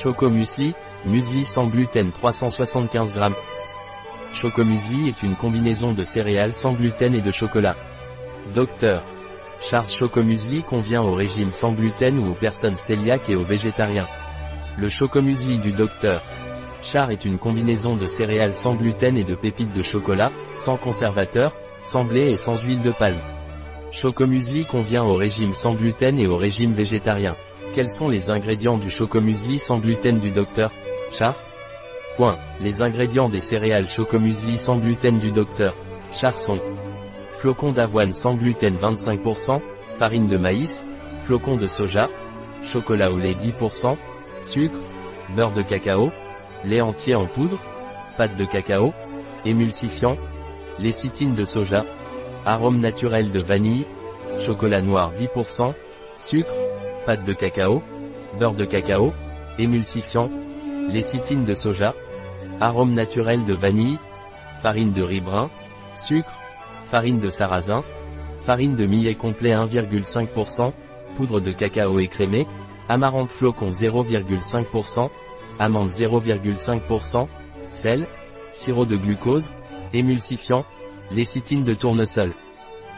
Choco Muesli, sans gluten 375 g. Choco Muesli est une combinaison de céréales sans gluten et de chocolat. Docteur. Charles Choco Muesli convient au régime sans gluten ou aux personnes cœliaques et aux végétariens. Le Choco Muesli du Docteur. Char est une combinaison de céréales sans gluten et de pépites de chocolat, sans conservateur, sans blé et sans huile de palme. Chocomusli convient au régime sans gluten et au régime végétarien. Quels sont les ingrédients du chocomusli sans gluten du docteur Char? Point. Les ingrédients des céréales chocomusli sans gluten du docteur Char sont flocons d'avoine sans gluten 25%, farine de maïs, flocons de soja, chocolat au lait 10%, sucre, beurre de cacao, lait entier en poudre, pâte de cacao, émulsifiant, lécithine de soja, arôme naturel de vanille, chocolat noir 10%, sucre, pâte de cacao, beurre de cacao, émulsifiant, lécithine de soja, arôme naturel de vanille, farine de riz brun, sucre, farine de sarrasin, farine de millet complet 1,5%, poudre de cacao écrémé, amarante flocon 0,5%, amande 0,5%, sel, sirop de glucose, émulsifiant, Lécithine de tournesol.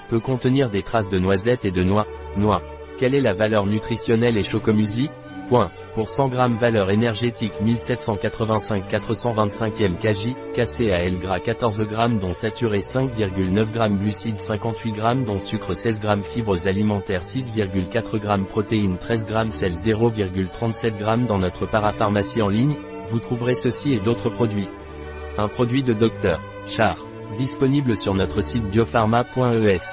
Peut contenir des traces de noisettes et de noix. Noix. Quelle est la valeur nutritionnelle et chocomusli Point. Pour 100 g valeur énergétique 1785 425 m kg, cassé à L gras 14 g dont saturé 5,9 g glucides 58 g dont sucre 16 g fibres alimentaires 6,4 g protéines 13 g sel 0,37 g dans notre parapharmacie en ligne, vous trouverez ceci et d'autres produits. Un produit de Dr. Char. Disponible sur notre site biopharma.es.